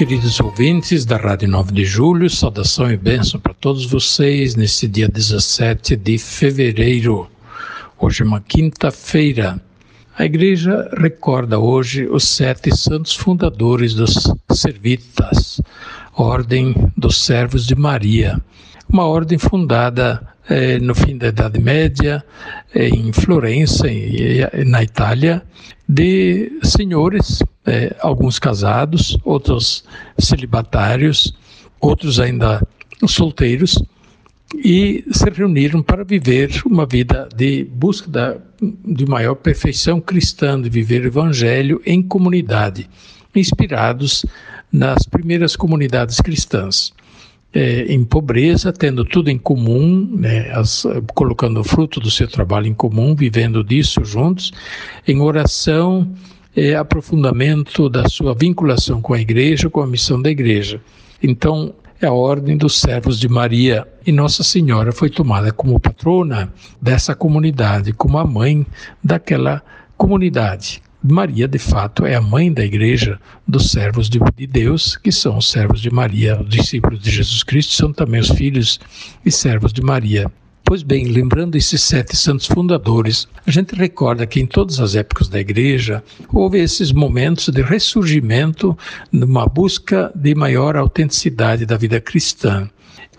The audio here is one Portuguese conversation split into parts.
Queridos ouvintes da Rádio 9 de Julho, saudação e bênção para todos vocês neste dia 17 de fevereiro. Hoje é uma quinta-feira. A igreja recorda hoje os sete santos fundadores dos Servitas, Ordem dos Servos de Maria, uma ordem fundada eh, no fim da Idade Média, eh, em Florença, e, na Itália, de senhores, eh, alguns casados, outros celibatários, outros ainda solteiros, e se reuniram para viver uma vida de busca de maior perfeição cristã, de viver o evangelho em comunidade, inspirados nas primeiras comunidades cristãs. É, em pobreza, tendo tudo em comum, né, as, colocando o fruto do seu trabalho em comum, vivendo disso juntos, em oração, é, aprofundamento da sua vinculação com a igreja, com a missão da igreja. Então, é a Ordem dos Servos de Maria. E Nossa Senhora foi tomada como patrona dessa comunidade, como a mãe daquela comunidade. Maria, de fato, é a mãe da igreja dos servos de, Deus, que são os servos de Maria, os discípulos de Jesus Cristo, são também os filhos e servos de Maria. Pois bem, lembrando esses sete santos fundadores, a gente recorda que em todas as épocas da igreja houve esses momentos de ressurgimento, numa busca de maior autenticidade da vida cristã.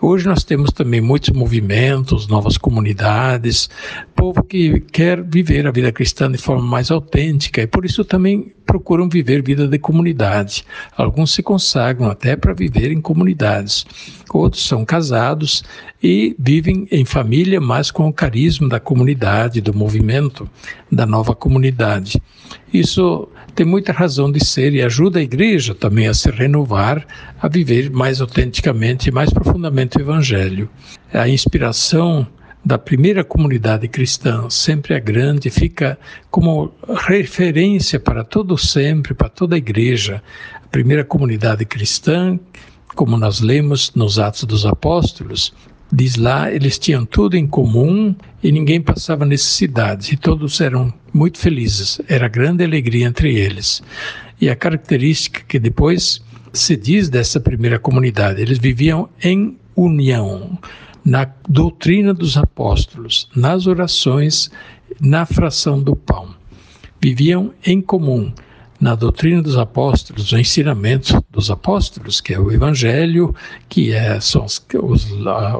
Hoje nós temos também muitos movimentos, novas comunidades, povo que quer viver a vida cristã de forma mais autêntica e por isso também procuram viver vida de comunidade. Alguns se consagram até para viver em comunidades. Outros são casados e vivem em família, mas com o carisma da comunidade, do movimento da nova comunidade. Isso tem muita razão de ser e ajuda a igreja também a se renovar, a viver mais autenticamente e mais profundamente o Evangelho. A inspiração da primeira comunidade cristã sempre é grande, fica como referência para todo sempre, para toda a igreja. A primeira comunidade cristã, como nós lemos nos Atos dos Apóstolos, Diz lá, eles tinham tudo em comum e ninguém passava necessidades, e todos eram muito felizes. Era grande alegria entre eles. E a característica que depois se diz dessa primeira comunidade, eles viviam em união, na doutrina dos apóstolos, nas orações, na fração do pão. Viviam em comum na doutrina dos apóstolos, o ensinamento dos apóstolos, que é o Evangelho, que é, são os, os,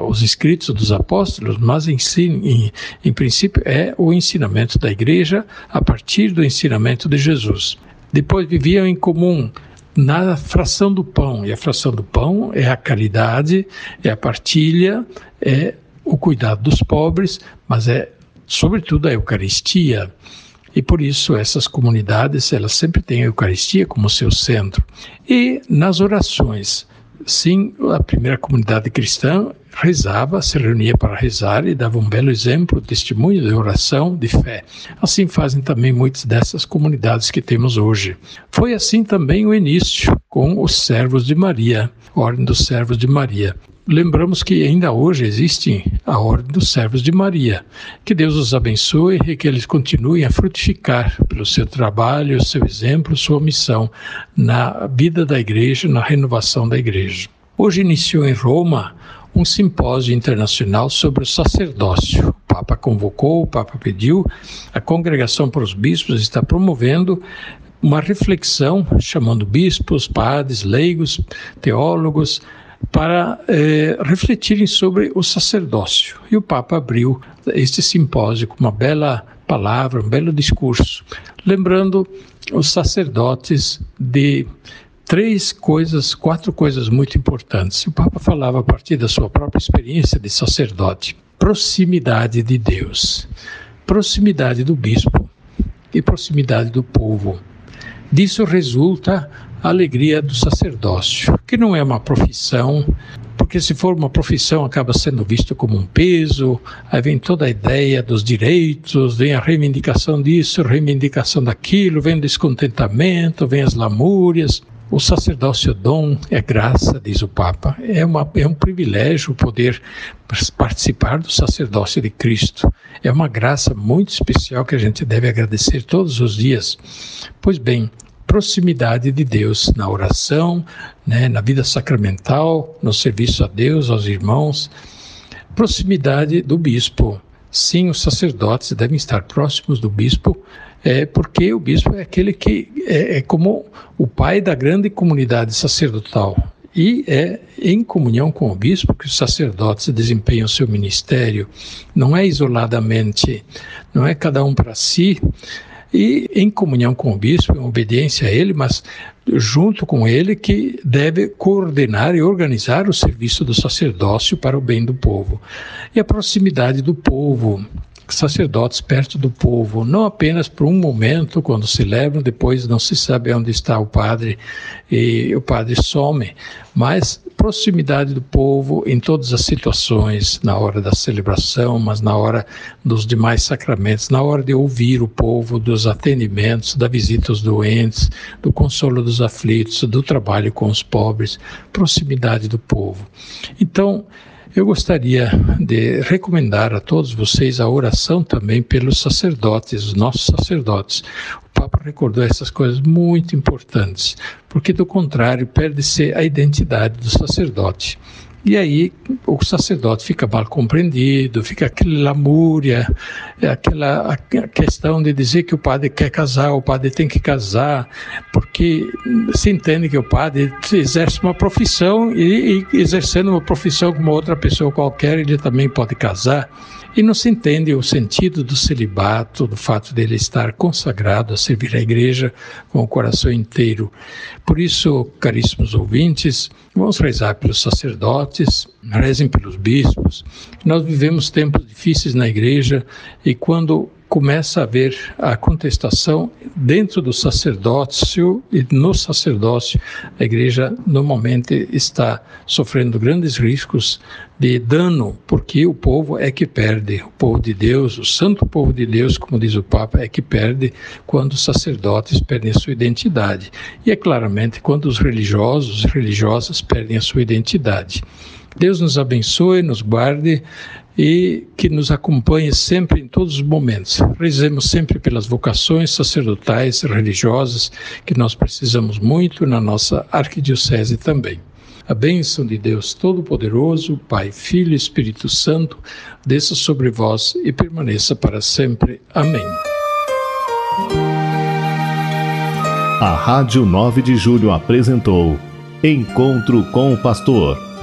os escritos dos apóstolos, mas em, em, em princípio é o ensinamento da igreja a partir do ensinamento de Jesus. Depois viviam em comum na fração do pão, e a fração do pão é a caridade, é a partilha, é o cuidado dos pobres, mas é sobretudo a Eucaristia. E por isso essas comunidades, elas sempre têm a Eucaristia como seu centro. E nas orações, sim, a primeira comunidade cristã rezava, se reunia para rezar e dava um belo exemplo, testemunho de oração, de fé. Assim fazem também muitas dessas comunidades que temos hoje. Foi assim também o início com os servos de Maria, Ordem dos Servos de Maria. Lembramos que ainda hoje existe a Ordem dos Servos de Maria. Que Deus os abençoe e que eles continuem a frutificar pelo seu trabalho, seu exemplo, sua missão na vida da igreja, na renovação da igreja. Hoje iniciou em Roma um simpósio internacional sobre o sacerdócio. O Papa convocou, o Papa pediu, a Congregação para os Bispos está promovendo uma reflexão, chamando bispos, padres, leigos, teólogos, para é, refletirem sobre o sacerdócio. E o Papa abriu este simpósio com uma bela palavra, um belo discurso, lembrando os sacerdotes de três coisas, quatro coisas muito importantes. O Papa falava a partir da sua própria experiência de sacerdote: proximidade de Deus, proximidade do bispo e proximidade do povo. Disso resulta a alegria do sacerdócio, que não é uma profissão, porque se for uma profissão acaba sendo visto como um peso, aí vem toda a ideia dos direitos, vem a reivindicação disso, reivindicação daquilo, vem o descontentamento, vem as lamúrias. O sacerdócio dom é graça, diz o Papa. É, uma, é um privilégio poder participar do sacerdócio de Cristo. É uma graça muito especial que a gente deve agradecer todos os dias. Pois bem, proximidade de Deus na oração, né, na vida sacramental, no serviço a Deus, aos irmãos. Proximidade do bispo. Sim, os sacerdotes devem estar próximos do bispo, é, porque o bispo é aquele que é, é como o pai da grande comunidade sacerdotal. E é em comunhão com o bispo que os sacerdotes desempenham seu ministério. Não é isoladamente, não é cada um para si, e em comunhão com o bispo, em obediência a ele, mas junto com ele que deve coordenar e organizar o serviço do sacerdócio para o bem do povo. E a proximidade do povo, sacerdotes perto do povo, não apenas por um momento, quando celebram, depois não se sabe onde está o padre e o padre some, mas proximidade do povo em todas as situações, na hora da celebração, mas na hora dos demais sacramentos, na hora de ouvir o povo, dos atendimentos, da visita aos doentes, do consolo dos aflitos, do trabalho com os pobres, proximidade do povo. Então, eu gostaria de recomendar a todos vocês a oração também pelos sacerdotes, os nossos sacerdotes. O Papa recordou essas coisas muito importantes, porque do contrário perde-se a identidade do sacerdote. E aí o sacerdote fica mal compreendido, fica aquela lamúria, aquela questão de dizer que o padre quer casar, o padre tem que casar, porque se entende que o padre exerce uma profissão e, e exercendo uma profissão como outra pessoa qualquer, ele também pode casar. E não se entende o sentido do celibato, do fato dele estar consagrado a servir a igreja com o coração inteiro. Por isso, caríssimos ouvintes, vamos rezar pelos sacerdotes, rezem pelos bispos. Nós vivemos tempos difíceis na igreja e quando começa a haver a contestação dentro do sacerdócio e no sacerdócio, a igreja normalmente está sofrendo grandes riscos de dano, porque o povo é que perde, o povo de Deus, o santo povo de Deus, como diz o Papa, é que perde quando os sacerdotes perdem a sua identidade. E é claramente quando os religiosos religiosas perdem a sua identidade. Deus nos abençoe, nos guarde e que nos acompanhe sempre em todos os momentos. Rezemos sempre pelas vocações sacerdotais, religiosas, que nós precisamos muito na nossa arquidiocese também. A bênção de Deus Todo-Poderoso, Pai, Filho e Espírito Santo, desça sobre vós e permaneça para sempre. Amém. A Rádio 9 de Julho apresentou Encontro com o Pastor